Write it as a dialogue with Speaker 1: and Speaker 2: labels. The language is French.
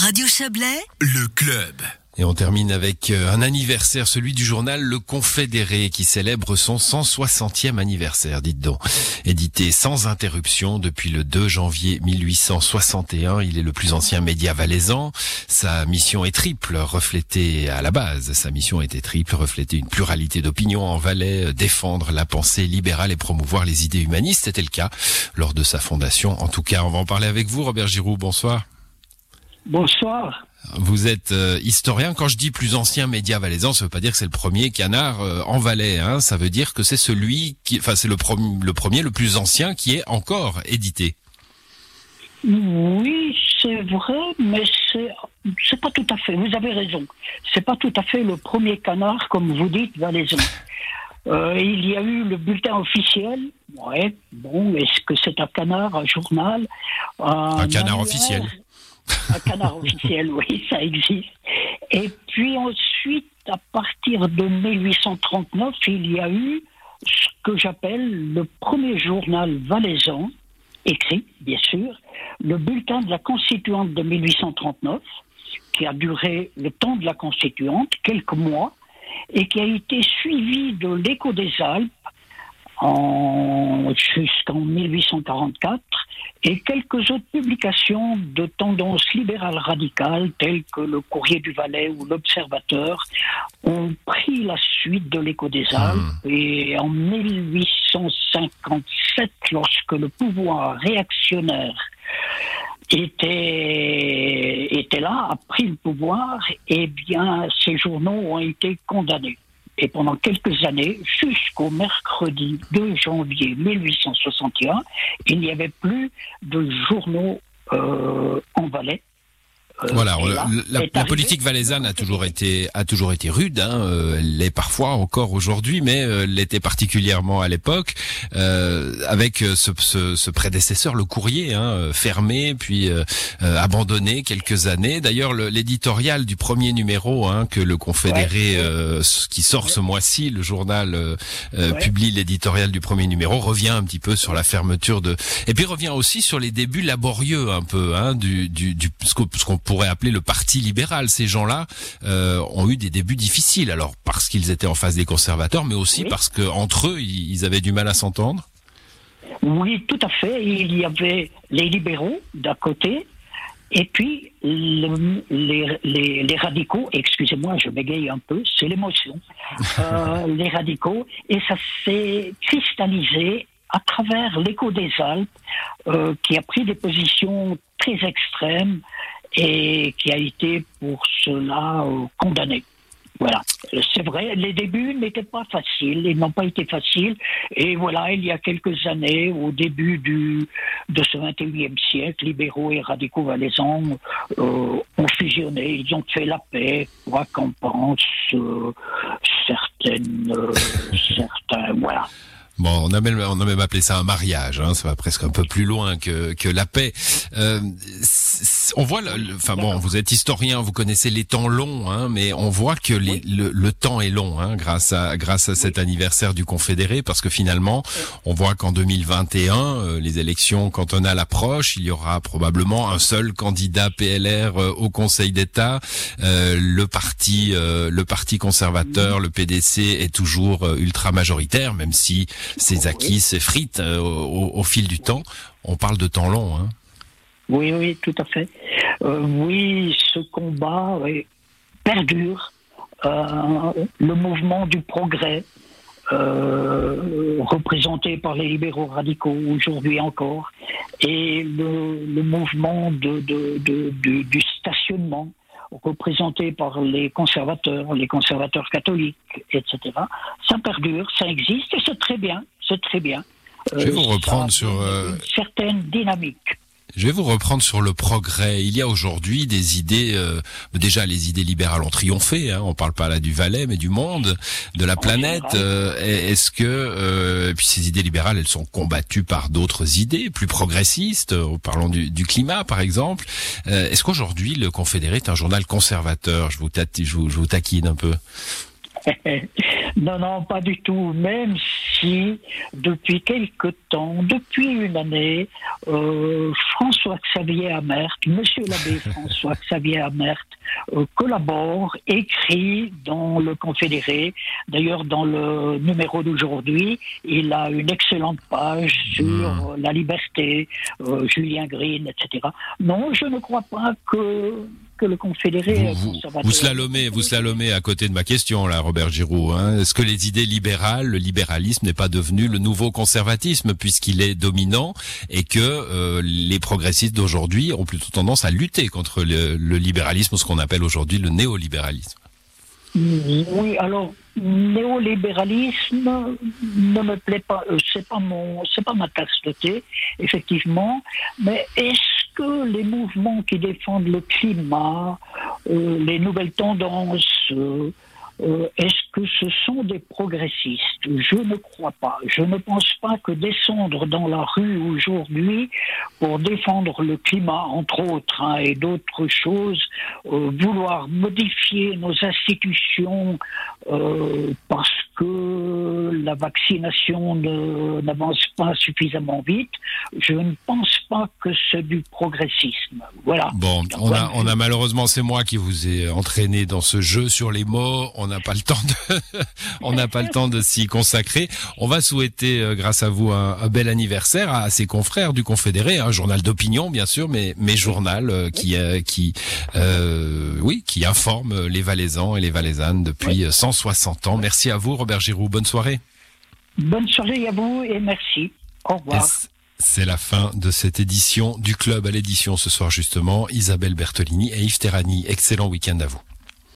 Speaker 1: Radio Chablais,
Speaker 2: le club. Et on termine avec euh, un anniversaire, celui du journal Le Confédéré, qui célèbre son 160e anniversaire, dites donc. Édité sans interruption depuis le 2 janvier 1861, il est le plus ancien média valaisan. Sa mission est triple, refléter à la base, sa mission était triple, refléter une pluralité d'opinions en Valais, euh, défendre la pensée libérale et promouvoir les idées humanistes. C'était le cas lors de sa fondation. En tout cas, on va en parler avec vous, Robert Giroud. Bonsoir.
Speaker 3: Bonsoir.
Speaker 2: Vous êtes euh, historien. Quand je dis plus ancien média valaisan, ça veut pas dire que c'est le premier canard euh, en Valais. Hein. Ça veut dire que c'est celui qui, enfin, c'est le, le premier, le plus ancien qui est encore édité.
Speaker 3: Oui, c'est vrai, mais c'est c'est pas tout à fait. Vous avez raison. C'est pas tout à fait le premier canard, comme vous dites, valaisan. Euh, il y a eu le bulletin officiel. Ouais, bon, est-ce que c'est un canard, un journal
Speaker 2: Un, canard officiel
Speaker 3: un canard officiel, oui, ça existe. Et puis ensuite, à partir de 1839, il y a eu ce que j'appelle le premier journal valaisan, écrit, bien sûr, le bulletin de la constituante de 1839, qui a duré le temps de la constituante, quelques mois, et qui a été suivi de l'écho des Alpes jusqu'en 1844 et quelques autres publications de tendance libérale radicale telles que le Courrier du Valais ou l'Observateur ont pris la suite de l'écho des Alpes hmm. et en 1857 lorsque le pouvoir réactionnaire était, était là, a pris le pouvoir, eh bien, ces journaux ont été condamnés. Et pendant quelques années, jusqu'au mercredi 2 janvier 1861, il n'y avait plus de journaux euh, en Valais
Speaker 2: euh, voilà, la, politique valaisanne a toujours été a toujours été rude. Hein, euh, elle l'est parfois encore aujourd'hui, mais euh, l'était particulièrement à l'époque, avec ce, ce, ce, prédécesseur, le Courrier, hein, fermé puis abandonné quelques années. D'ailleurs, l'éditorial du premier numéro hein, que le Confédéré, qui sort ce mois-ci, le journal publie l'éditorial du premier numéro, revient un petit peu sur la fermeture de, et puis revient aussi sur les débuts laborieux un peu hein, du, du, du ce qu'on pourrait appeler le parti libéral. Ces gens-là euh, ont eu des débuts difficiles, alors parce qu'ils étaient en face des conservateurs, mais aussi parce que entre eux, ils avaient du mal à s'entendre.
Speaker 3: Oui, tout à fait. Il y avait les libéraux d'un côté, et puis les, les, radicaux, excusez-moi, je bégaye un peu, c'est l'émotion, euh, les radicaux, et ça s'est cristallisé à travers l'écho des Alpes, euh, qui a pris des positions très extrêmes et qui a été pour cela euh, condamné. Voilà, c'est vrai, les débuts n'étaient pas faciles, ils n'ont pas été faciles. Et voilà, il y a quelques années, au début du, de ce 21e siècle, libéraux et radicaux valaisans euh, ont fusionné, ils ont fait la paix, quoi qu'en pense euh, certaines, certains, voilà.
Speaker 2: Bon, on a même on a même appelé ça un mariage. Hein, ça va presque un peu plus loin que que la paix. Euh, on voit, le, enfin bon, vous êtes historien, vous connaissez les temps longs, hein, mais on voit que les, le, temps est long, hein, grâce à grâce à cet anniversaire du Confédéré, parce que finalement, on voit qu'en 2021, euh, les élections cantonales approchent, il y aura probablement un seul candidat PLR euh, au Conseil d'État. Euh, le parti le parti conservateur, le PDC, est toujours ultra majoritaire, même si ces acquis s'effritent euh, au, fil du temps. On parle de temps long. Hein.
Speaker 3: Oui, oui, tout à fait. Euh, oui, ce combat perdure. Euh, le mouvement du progrès, représenté par les libéraux radicaux aujourd'hui encore, et le, mouvement de, du stationnement, représenté par les conservateurs, les conservateurs catholiques, etc. Ça perdure, ça existe et c'est très bien, c'est très bien.
Speaker 2: Je vais vous reprendre sur
Speaker 3: euh, certaines dynamiques.
Speaker 2: Je vais vous reprendre sur le progrès. Il y a aujourd'hui des idées, euh, déjà les idées libérales ont triomphé. Hein, on parle pas là du Valais, mais du monde, de la planète. Euh, est-ce que euh, puis ces idées libérales, elles sont combattues par d'autres idées plus progressistes Parlons du, du climat, par exemple. Est-ce qu'aujourd'hui le Confédéré est un journal conservateur? Je vous, je vous, je vous taquine un peu.
Speaker 3: non, non, pas du tout. Même si, depuis quelque temps, depuis une année, euh, François-Xavier Amert, monsieur l'abbé François-Xavier Amert, euh, collabore, écrit dans le Confédéré. D'ailleurs, dans le numéro d'aujourd'hui, il a une excellente page sur hmm. la liberté, euh, Julien Green, etc. Non, je ne crois pas que que le Confédéré
Speaker 2: vous, vous, vous slalomez, vous slalomez à côté de ma question là, Robert Giroud. Hein. Est-ce que les idées libérales, le libéralisme n'est pas devenu le nouveau conservatisme puisqu'il est dominant et que euh, les progressistes d'aujourd'hui ont plutôt tendance à lutter contre le, le libéralisme, ce qu'on appelle aujourd'hui le néolibéralisme?
Speaker 3: Oui, alors néolibéralisme ne me plaît pas. Euh, c'est pas mon, c'est pas ma tasse de thé, effectivement. Mais est-ce les mouvements qui défendent le climat, euh, les nouvelles tendances, euh, euh, est-ce que ce sont des progressistes? Je ne crois pas. Je ne pense pas que descendre dans la rue aujourd'hui pour défendre le climat, entre autres, hein, et d'autres choses, vouloir modifier nos institutions euh, parce que la vaccination n'avance pas suffisamment vite, je ne pense pas que c'est du progressisme. Voilà.
Speaker 2: Bon, on a, on a malheureusement, c'est moi qui vous ai entraîné dans ce jeu sur les mots. On n'a pas le temps de, on n'a pas le temps de s'y consacrer. On va souhaiter, euh, grâce à vous, un, bel anniversaire à, ses confrères du Confédéré, un journal d'opinion, bien sûr, mais, mais journal euh, qui, euh, qui, oui, qui informe les Valaisans et les Valaisannes depuis 160 ans. Merci à vous, Robert Bonne soirée.
Speaker 3: Bonne soirée à vous et merci. Au revoir.
Speaker 2: C'est la fin de cette édition du club à l'édition ce soir justement. Isabelle Bertolini et Yves Terrani. Excellent week-end à vous.